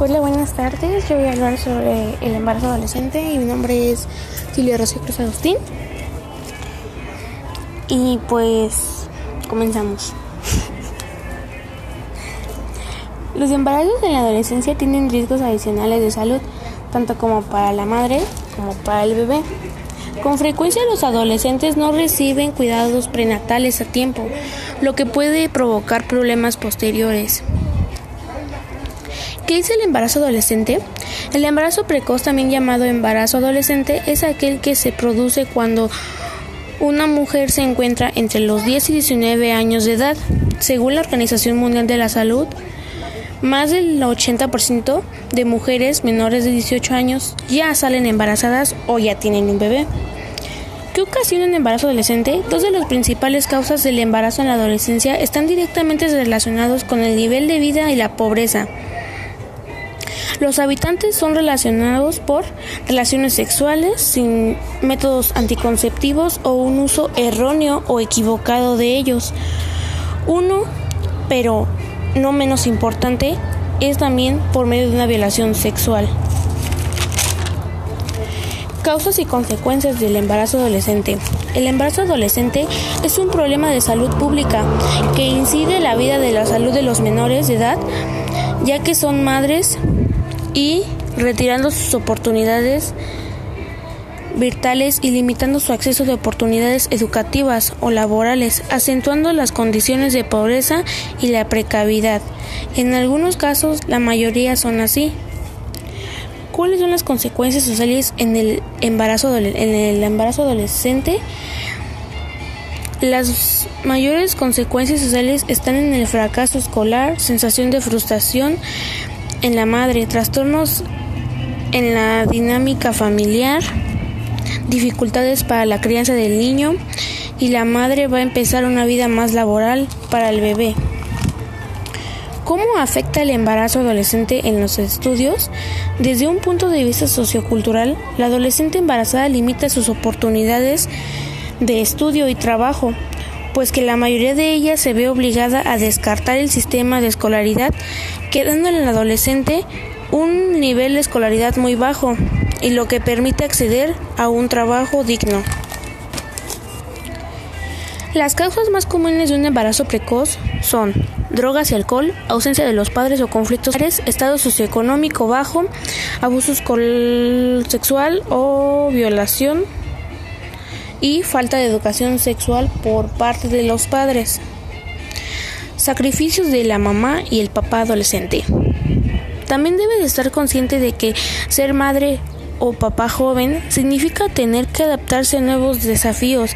Hola, buenas tardes. Yo voy a hablar sobre el embarazo adolescente y mi nombre es Silvia Rocío Cruz Agustín. Y pues comenzamos. Los embarazos en la adolescencia tienen riesgos adicionales de salud, tanto como para la madre como para el bebé. Con frecuencia los adolescentes no reciben cuidados prenatales a tiempo, lo que puede provocar problemas posteriores. ¿Qué es el embarazo adolescente? El embarazo precoz, también llamado embarazo adolescente, es aquel que se produce cuando una mujer se encuentra entre los 10 y 19 años de edad. Según la Organización Mundial de la Salud, más del 80% de mujeres menores de 18 años ya salen embarazadas o ya tienen un bebé. ¿Qué ocasiona un embarazo adolescente? Dos de las principales causas del embarazo en la adolescencia están directamente relacionados con el nivel de vida y la pobreza. Los habitantes son relacionados por relaciones sexuales sin métodos anticonceptivos o un uso erróneo o equivocado de ellos. Uno, pero no menos importante, es también por medio de una violación sexual. Causas y consecuencias del embarazo adolescente. El embarazo adolescente es un problema de salud pública que incide en la vida de la salud de los menores de edad, ya que son madres, y retirando sus oportunidades virtuales y limitando su acceso de oportunidades educativas o laborales, acentuando las condiciones de pobreza y la precariedad. En algunos casos, la mayoría son así. ¿Cuáles son las consecuencias sociales en el embarazo, en el embarazo adolescente? Las mayores consecuencias sociales están en el fracaso escolar, sensación de frustración, en la madre, trastornos en la dinámica familiar, dificultades para la crianza del niño y la madre va a empezar una vida más laboral para el bebé. ¿Cómo afecta el embarazo adolescente en los estudios? Desde un punto de vista sociocultural, la adolescente embarazada limita sus oportunidades de estudio y trabajo, pues que la mayoría de ellas se ve obligada a descartar el sistema de escolaridad, quedando en el adolescente un nivel de escolaridad muy bajo y lo que permite acceder a un trabajo digno. Las causas más comunes de un embarazo precoz son drogas y alcohol, ausencia de los padres o conflictos, estado socioeconómico bajo, abuso sexual o violación, y falta de educación sexual por parte de los padres. Sacrificios de la mamá y el papá adolescente. También debe de estar consciente de que ser madre o papá joven significa tener que adaptarse a nuevos desafíos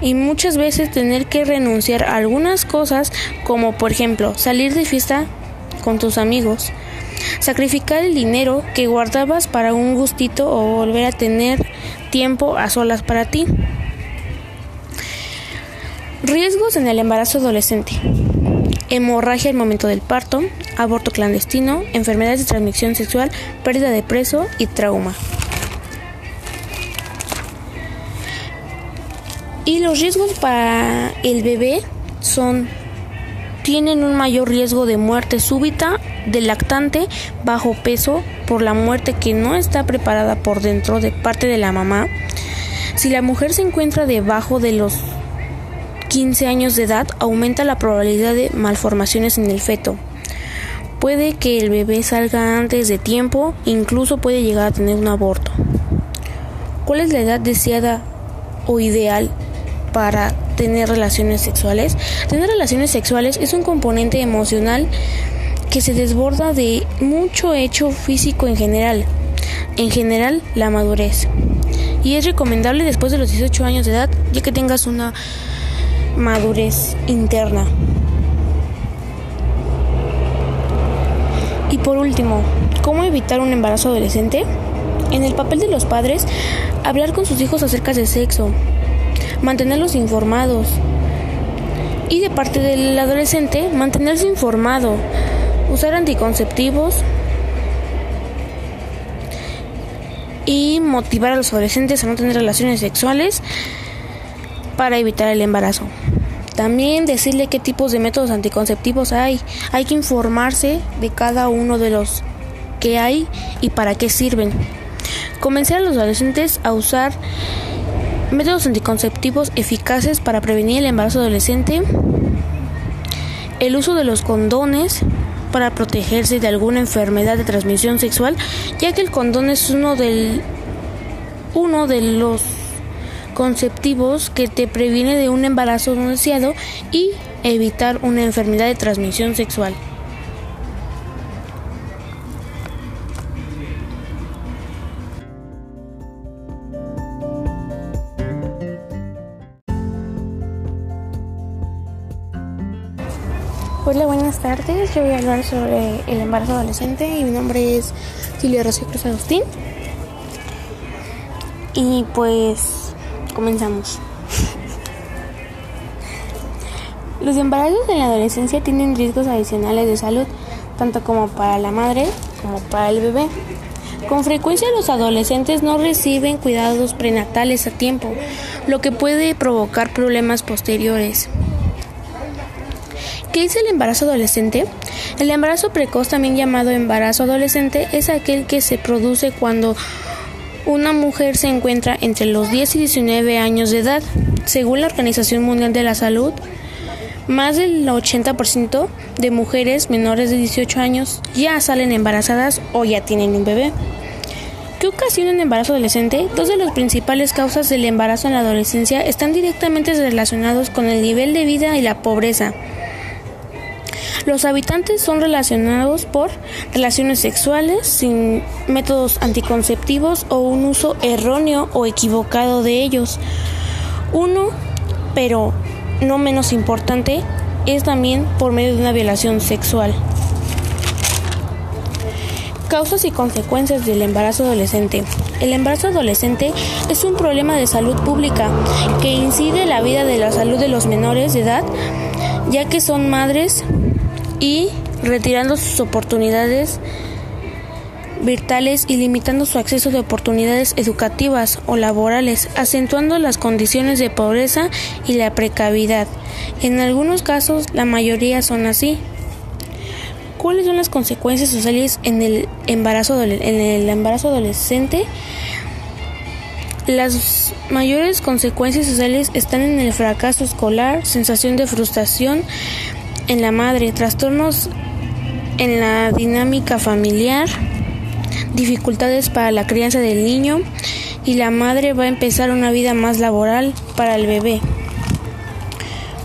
y muchas veces tener que renunciar a algunas cosas como por ejemplo salir de fiesta con tus amigos, sacrificar el dinero que guardabas para un gustito o volver a tener tiempo a solas para ti. Riesgos en el embarazo adolescente. Hemorragia al momento del parto, aborto clandestino, enfermedades de transmisión sexual, pérdida de peso y trauma. Y los riesgos para el bebé son tienen un mayor riesgo de muerte súbita del lactante bajo peso por la muerte que no está preparada por dentro de parte de la mamá. Si la mujer se encuentra debajo de los 15 años de edad aumenta la probabilidad de malformaciones en el feto. Puede que el bebé salga antes de tiempo, incluso puede llegar a tener un aborto. ¿Cuál es la edad deseada o ideal para tener relaciones sexuales? Tener relaciones sexuales es un componente emocional que se desborda de mucho hecho físico en general. En general, la madurez. Y es recomendable después de los 18 años de edad, ya que tengas una madurez interna. Y por último, ¿cómo evitar un embarazo adolescente? En el papel de los padres, hablar con sus hijos acerca del sexo, mantenerlos informados. Y de parte del adolescente, mantenerse informado, usar anticonceptivos y motivar a los adolescentes a no tener relaciones sexuales para evitar el embarazo. También decirle qué tipos de métodos anticonceptivos hay. Hay que informarse de cada uno de los qué hay y para qué sirven. Convencer a los adolescentes a usar métodos anticonceptivos eficaces para prevenir el embarazo adolescente, el uso de los condones para protegerse de alguna enfermedad de transmisión sexual, ya que el condón es uno uno de los conceptivos que te previene de un embarazo no y evitar una enfermedad de transmisión sexual. Hola, buenas tardes. Yo voy a hablar sobre el embarazo adolescente y mi nombre es Silvia Rocío Cruz Agustín. Y pues comenzamos. Los embarazos en la adolescencia tienen riesgos adicionales de salud, tanto como para la madre como para el bebé. Con frecuencia los adolescentes no reciben cuidados prenatales a tiempo, lo que puede provocar problemas posteriores. ¿Qué es el embarazo adolescente? El embarazo precoz, también llamado embarazo adolescente, es aquel que se produce cuando una mujer se encuentra entre los 10 y 19 años de edad. Según la Organización Mundial de la Salud, más del 80% de mujeres menores de 18 años ya salen embarazadas o ya tienen un bebé. ¿Qué ocasiona un embarazo adolescente? Dos de las principales causas del embarazo en la adolescencia están directamente relacionados con el nivel de vida y la pobreza. Los habitantes son relacionados por relaciones sexuales sin métodos anticonceptivos o un uso erróneo o equivocado de ellos. Uno, pero no menos importante, es también por medio de una violación sexual. Causas y consecuencias del embarazo adolescente. El embarazo adolescente es un problema de salud pública que incide en la vida de la salud de los menores de edad, ya que son madres y retirando sus oportunidades virtuales y limitando su acceso de oportunidades educativas o laborales, acentuando las condiciones de pobreza y la precariedad. En algunos casos, la mayoría son así. ¿Cuáles son las consecuencias sociales en el embarazo, en el embarazo adolescente? Las mayores consecuencias sociales están en el fracaso escolar, sensación de frustración, en la madre, trastornos en la dinámica familiar, dificultades para la crianza del niño y la madre va a empezar una vida más laboral para el bebé.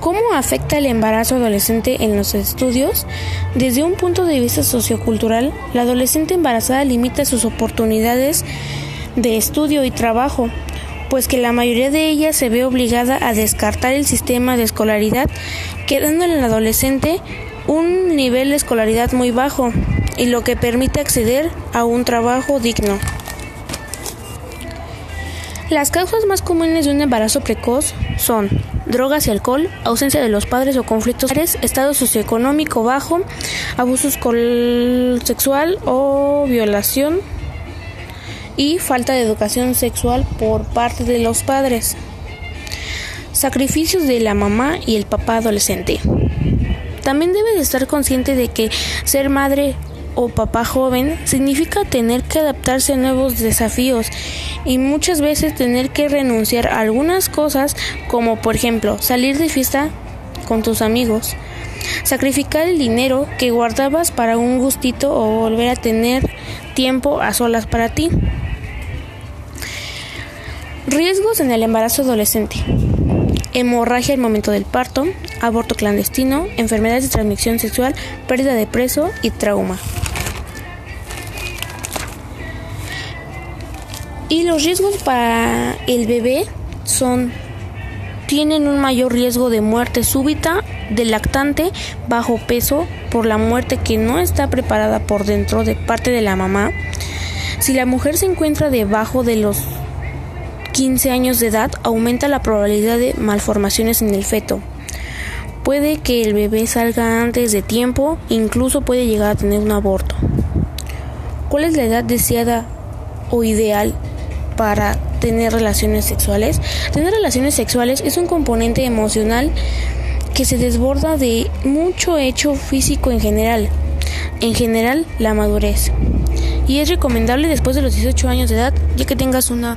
¿Cómo afecta el embarazo adolescente en los estudios? Desde un punto de vista sociocultural, la adolescente embarazada limita sus oportunidades de estudio y trabajo, pues que la mayoría de ellas se ve obligada a descartar el sistema de escolaridad, quedando en el adolescente un nivel de escolaridad muy bajo y lo que permite acceder a un trabajo digno. Las causas más comunes de un embarazo precoz son drogas y alcohol, ausencia de los padres o conflictos, estado socioeconómico bajo, abuso sexual o violación, y falta de educación sexual por parte de los padres. Sacrificios de la mamá y el papá adolescente. También debe de estar consciente de que ser madre o papá joven significa tener que adaptarse a nuevos desafíos y muchas veces tener que renunciar a algunas cosas como por ejemplo salir de fiesta con tus amigos, sacrificar el dinero que guardabas para un gustito o volver a tener tiempo a solas para ti. Riesgos en el embarazo adolescente. Hemorragia al momento del parto, aborto clandestino, enfermedades de transmisión sexual, pérdida de preso y trauma. Y los riesgos para el bebé son tienen un mayor riesgo de muerte súbita del lactante bajo peso por la muerte que no está preparada por dentro de parte de la mamá. Si la mujer se encuentra debajo de los 15 años de edad aumenta la probabilidad de malformaciones en el feto. Puede que el bebé salga antes de tiempo, incluso puede llegar a tener un aborto. ¿Cuál es la edad deseada o ideal para tener relaciones sexuales? Tener relaciones sexuales es un componente emocional que se desborda de mucho hecho físico en general. en general la madurez. Y es recomendable después de los 18 años de edad, ya que tengas una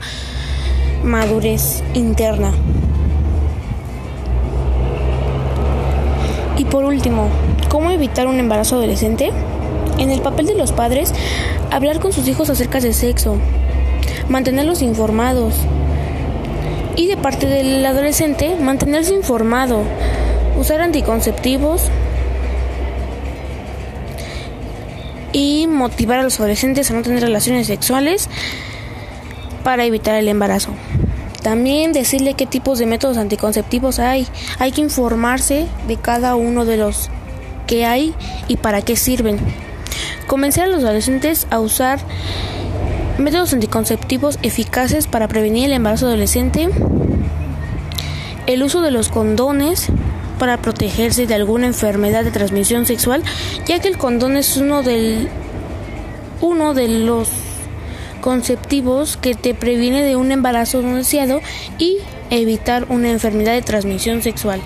madurez interna. Y por último, ¿cómo evitar un embarazo adolescente? En el papel de los padres, hablar con sus hijos acerca de sexo, mantenerlos informados. Y de parte del adolescente, mantenerse informado, usar anticonceptivos y motivar a los adolescentes a no tener relaciones sexuales para evitar el embarazo. También decirle qué tipos de métodos anticonceptivos hay. Hay que informarse de cada uno de los que hay y para qué sirven. Convencer a los adolescentes a usar métodos anticonceptivos eficaces para prevenir el embarazo adolescente. El uso de los condones para protegerse de alguna enfermedad de transmisión sexual, ya que el condón es uno del uno de los conceptivos que te previene de un embarazo no deseado y evitar una enfermedad de transmisión sexual.